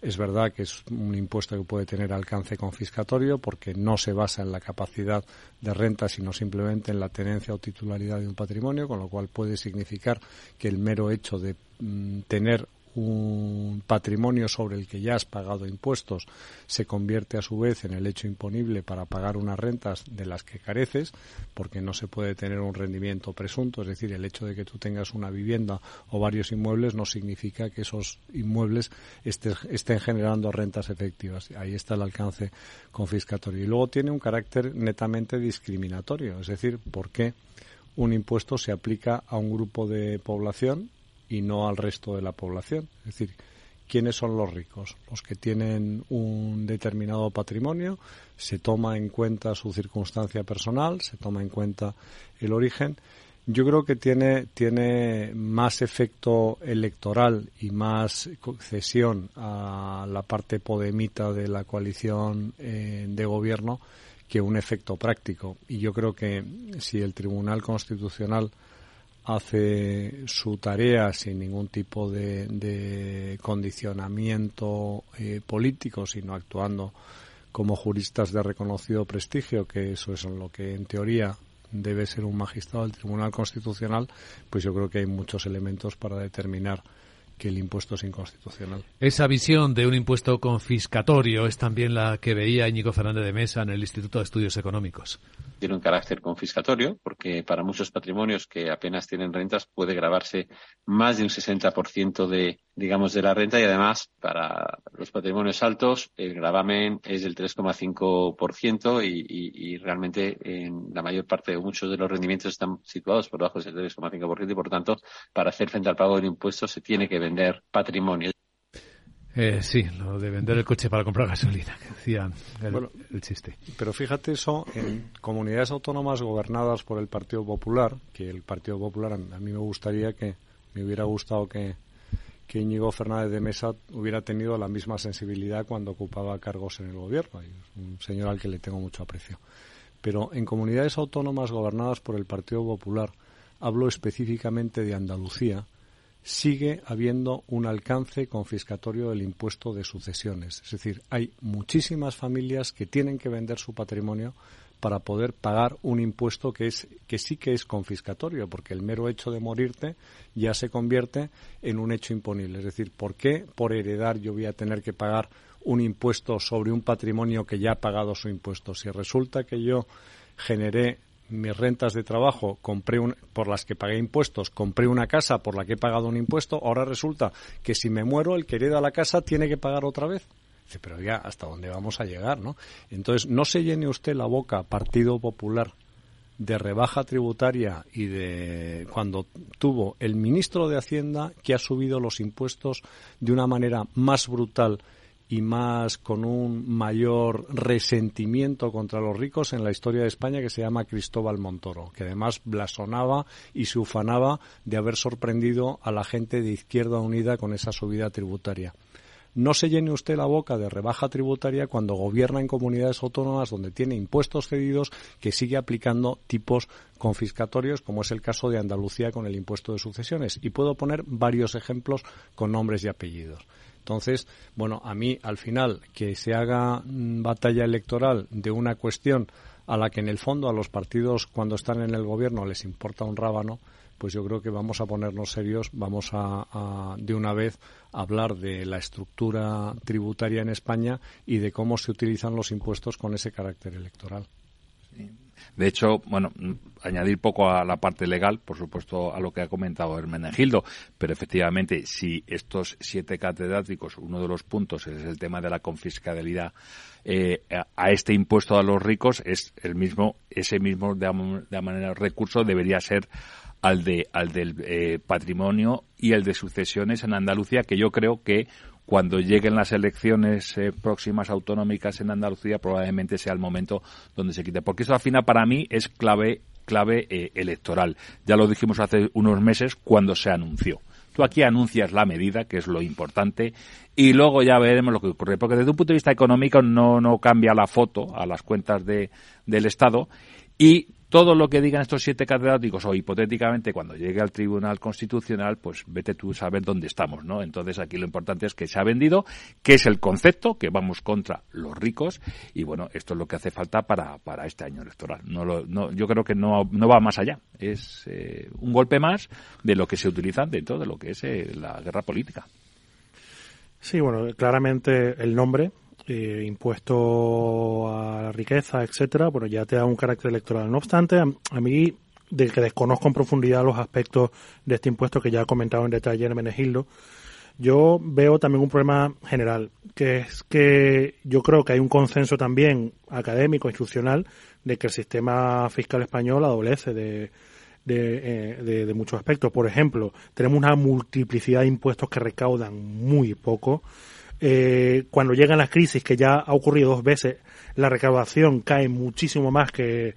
Es verdad que es un impuesto que puede tener alcance confiscatorio porque no se basa en la capacidad de renta, sino simplemente en la tenencia o titularidad de un patrimonio, con lo cual puede significar que el mero hecho de mm, tener un patrimonio sobre el que ya has pagado impuestos se convierte a su vez en el hecho imponible para pagar unas rentas de las que careces, porque no se puede tener un rendimiento presunto, es decir, el hecho de que tú tengas una vivienda o varios inmuebles no significa que esos inmuebles estén generando rentas efectivas. Ahí está el alcance confiscatorio. Y luego tiene un carácter netamente discriminatorio, es decir, ¿por qué un impuesto se aplica a un grupo de población y no al resto de la población. Es decir, ¿quiénes son los ricos? Los que tienen un determinado patrimonio, se toma en cuenta su circunstancia personal, se toma en cuenta el origen. Yo creo que tiene, tiene más efecto electoral y más cesión a la parte podemita de la coalición eh, de gobierno que un efecto práctico. Y yo creo que si el Tribunal Constitucional hace su tarea sin ningún tipo de, condicionamiento eh, político, sino actuando como juristas de reconocido prestigio, que eso es lo que en teoría debe ser un magistrado del Tribunal Constitucional, pues yo creo que hay muchos elementos para determinar que el impuesto es inconstitucional. Esa visión de un impuesto confiscatorio es también la que veía Íñigo Fernández de Mesa en el Instituto de Estudios Económicos tiene un carácter confiscatorio, porque para muchos patrimonios que apenas tienen rentas puede grabarse más de un 60% de, digamos, de la renta y además para los patrimonios altos el gravamen es del 3,5% y, y, y realmente en la mayor parte de muchos de los rendimientos están situados por debajo del 3,5% y por tanto para hacer frente al pago del impuesto se tiene que vender patrimonio. Eh, sí, lo de vender el coche para comprar gasolina, que decían el, chiste. Pero fíjate eso, en comunidades autónomas gobernadas por el Partido Popular, que el Partido Popular, a mí me gustaría que, me hubiera gustado que, que Íñigo Fernández de Mesa hubiera tenido la misma sensibilidad cuando ocupaba cargos en el gobierno, un señor al que le tengo mucho aprecio. Pero en comunidades autónomas gobernadas por el Partido Popular, hablo específicamente de Andalucía, sigue habiendo un alcance confiscatorio del impuesto de sucesiones. Es decir, hay muchísimas familias que tienen que vender su patrimonio para poder pagar un impuesto que es que sí que es confiscatorio, porque el mero hecho de morirte ya se convierte en un hecho imponible. Es decir, ¿por qué por heredar yo voy a tener que pagar un impuesto sobre un patrimonio que ya ha pagado su impuesto? Si resulta que yo generé mis rentas de trabajo, compré un, por las que pagué impuestos, compré una casa por la que he pagado un impuesto, ahora resulta que si me muero, el que hereda la casa tiene que pagar otra vez. Dice, pero ya, ¿hasta dónde vamos a llegar, no? Entonces, no se llene usted la boca, Partido Popular, de rebaja tributaria y de cuando tuvo el ministro de Hacienda que ha subido los impuestos de una manera más brutal y más con un mayor resentimiento contra los ricos en la historia de España que se llama Cristóbal Montoro, que además blasonaba y se ufanaba de haber sorprendido a la gente de Izquierda Unida con esa subida tributaria. no se llene usted la boca de rebaja tributaria cuando gobierna en comunidades autónomas donde tiene impuestos cedidos que sigue aplicando tipos confiscatorios, como es el caso de Andalucía con el impuesto de sucesiones. Y puedo poner varios ejemplos con nombres y apellidos. Entonces, bueno, a mí al final que se haga mm, batalla electoral de una cuestión a la que en el fondo a los partidos cuando están en el gobierno les importa un rábano, pues yo creo que vamos a ponernos serios, vamos a, de una vez hablar de la estructura tributaria en España y de cómo se utilizan los impuestos con ese carácter electoral. De hecho, bueno, añadir poco a la parte legal, por supuesto, a lo que ha comentado Hermenegildo, pero efectivamente, si estos siete catedráticos, uno de los puntos es el tema de la confiscabilidad eh, a este impuesto a los ricos, es el mismo, ese mismo de, manera recurso debería ser al de al del eh, patrimonio y el de sucesiones en Andalucía, que yo creo que cuando lleguen las elecciones eh, próximas autonómicas en Andalucía probablemente sea el momento donde se quite. Porque eso al final para mí es clave clave eh, electoral. Ya lo dijimos hace unos meses cuando se anunció. Tú aquí anuncias la medida, que es lo importante, y luego ya veremos lo que ocurre. Porque desde un punto de vista económico no, no cambia la foto a las cuentas de, del Estado y todo lo que digan estos siete catedráticos o hipotéticamente cuando llegue al Tribunal Constitucional, pues vete tú a saber dónde estamos, ¿no? Entonces aquí lo importante es que se ha vendido, que es el concepto, que vamos contra los ricos y bueno, esto es lo que hace falta para, para este año electoral. No, lo, no yo creo que no, no va más allá. Es eh, un golpe más de lo que se utiliza dentro de lo que es eh, la guerra política. Sí, bueno, claramente el nombre eh, impuesto a la riqueza, etcétera, bueno, ya te da un carácter electoral. No obstante, a, mí, de que desconozco en profundidad los aspectos de este impuesto que ya ha comentado en detalle en Menegildo, yo veo también un problema general, que es que yo creo que hay un consenso también académico, institucional, de que el sistema fiscal español adolece de, de, eh, de, muchos aspectos. Por ejemplo, tenemos una multiplicidad de impuestos que recaudan muy poco eh, cuando llegan las crisis, que ya ha ocurrido dos veces, la recaudación cae muchísimo más que,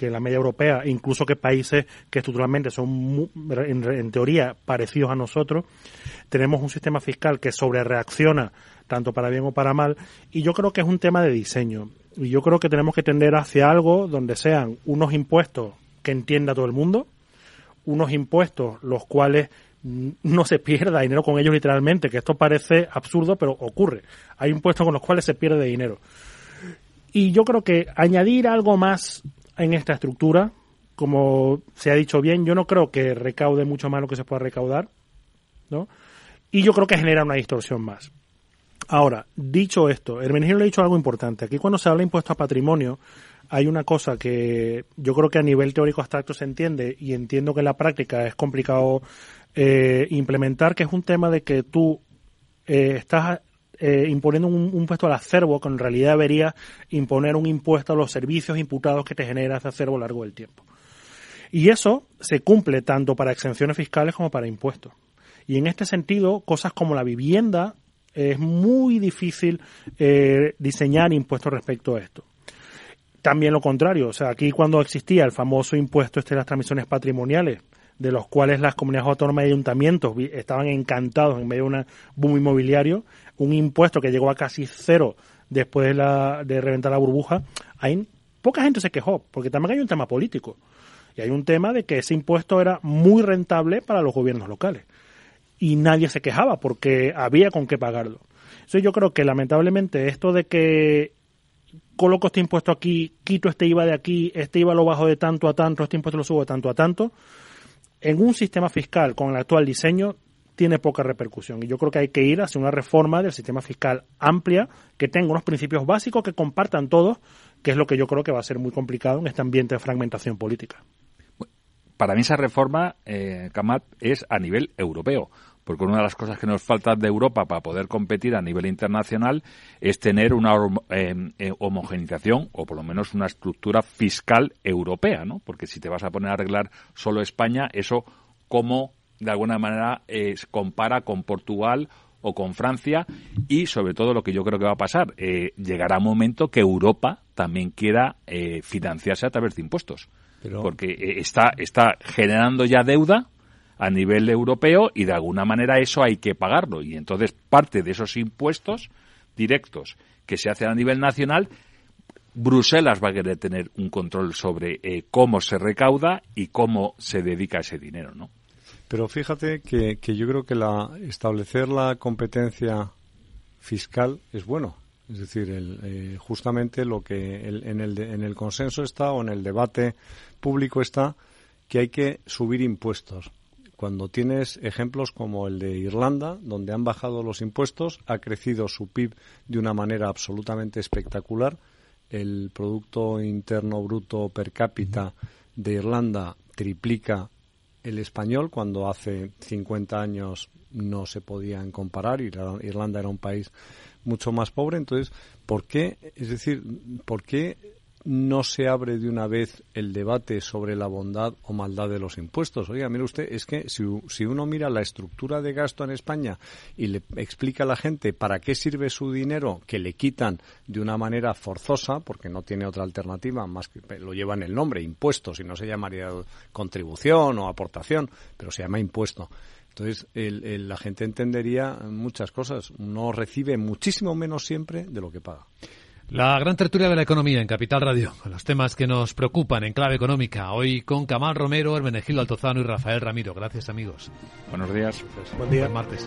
la media europea, incluso que países que estructuralmente son, en, teoría, parecidos a nosotros. Tenemos un sistema fiscal que sobrereacciona tanto para bien o para mal, y yo creo que es un tema de diseño. Y yo creo que tenemos que tender hacia algo donde sean unos impuestos que entienda todo el mundo, unos impuestos los cuales no se pierda dinero con ellos literalmente, que esto parece absurdo, pero ocurre. Hay impuestos con los cuales se pierde dinero. Y yo creo que añadir algo más en esta estructura, como se ha dicho bien, yo no creo que recaude mucho más lo que se pueda recaudar, ¿no? Y yo creo que genera una distorsión más. Ahora, dicho esto, Hermenegildo le ha dicho algo importante. Aquí cuando se habla de impuesto a patrimonio, hay una cosa que yo creo que a nivel teórico abstracto se entiende y entiendo que en la práctica es complicado eh, implementar, que es un tema de que tú eh, estás eh, imponiendo un, impuesto al acervo, que en realidad debería imponer un impuesto a los servicios imputados que te genera ese acervo a lo largo del tiempo. Y eso se cumple tanto para exenciones fiscales como para impuestos. Y en este sentido, cosas como la vivienda, es muy difícil diseñar impuestos respecto a esto. También lo contrario, o sea, aquí cuando existía el famoso impuesto este de las transmisiones patrimoniales, de los cuales las comunidades autónomas y ayuntamientos estaban encantados en medio de un boom inmobiliario, un impuesto que llegó a casi cero después de, la, de reventar la burbuja, hay, poca gente se quejó, porque también hay un tema político. Y hay un tema de que ese impuesto era muy rentable para los gobiernos locales. Y nadie se quejaba porque había con qué pagarlo. Entonces yo creo que lamentablemente esto de que coloco este impuesto aquí, quito este IVA de aquí, este IVA lo bajo de tanto a tanto, este impuesto lo subo de tanto a tanto, en un sistema fiscal con el actual diseño tiene poca repercusión. Y yo creo que hay que ir hacia una reforma del sistema fiscal amplia, que tenga unos principios básicos que compartan todos, que es lo que yo creo que va a ser muy complicado en este ambiente de fragmentación política. Para mí esa reforma, eh, Kamat, es a nivel europeo porque una de las cosas que nos falta de Europa para poder competir a nivel internacional es tener una eh, eh, homogenización o por lo menos una estructura fiscal europea, ¿no? Porque si te vas a poner a arreglar solo España, eso cómo de alguna manera eh, compara con Portugal o con Francia y sobre todo lo que yo creo que va a pasar, llegará un momento que Europa también quiera financiarse a través de impuestos. porque está, está generando ya deuda a nivel europeo y de alguna manera eso hay que pagarlo. Y entonces parte de esos impuestos directos que se hacen a nivel nacional, Bruselas va a querer tener un control sobre eh, cómo se recauda y cómo se dedica ese dinero, ¿no? Pero fíjate que, que yo creo que la, establecer la competencia fiscal es bueno. Es decir, el, eh, justamente lo que en, el, en el consenso está o en el debate público está que hay que subir impuestos. Cuando tienes ejemplos como el de Irlanda, donde han bajado los impuestos, ha crecido su PIB de una manera absolutamente espectacular, el Producto Interno Bruto per cápita de Irlanda triplica el español. Cuando hace 50 años no se podían comparar y Irlanda era un país mucho más pobre. Entonces, ¿por qué, es decir, por qué no se abre de una vez el debate sobre la bondad o maldad de los impuestos. Oiga, mire usted, es que si, si, uno mira la estructura de gasto en España y le explica a la gente para qué sirve su dinero que le quitan de una manera forzosa, porque no tiene otra alternativa más que lo lleva en el nombre, impuestos, y no se llamaría contribución o aportación, pero se llama impuesto. Entonces, la gente entendería muchas cosas. Uno recibe muchísimo menos siempre de lo que paga. La gran tertulia de la economía en Capital Radio, con los temas que nos preocupan en clave económica. Hoy con Camal Romero, Hermenegildo Altozano y Rafael Ramiro. Gracias, amigos. Buenos días. Buen día. Buen martes.